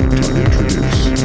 time to introduce.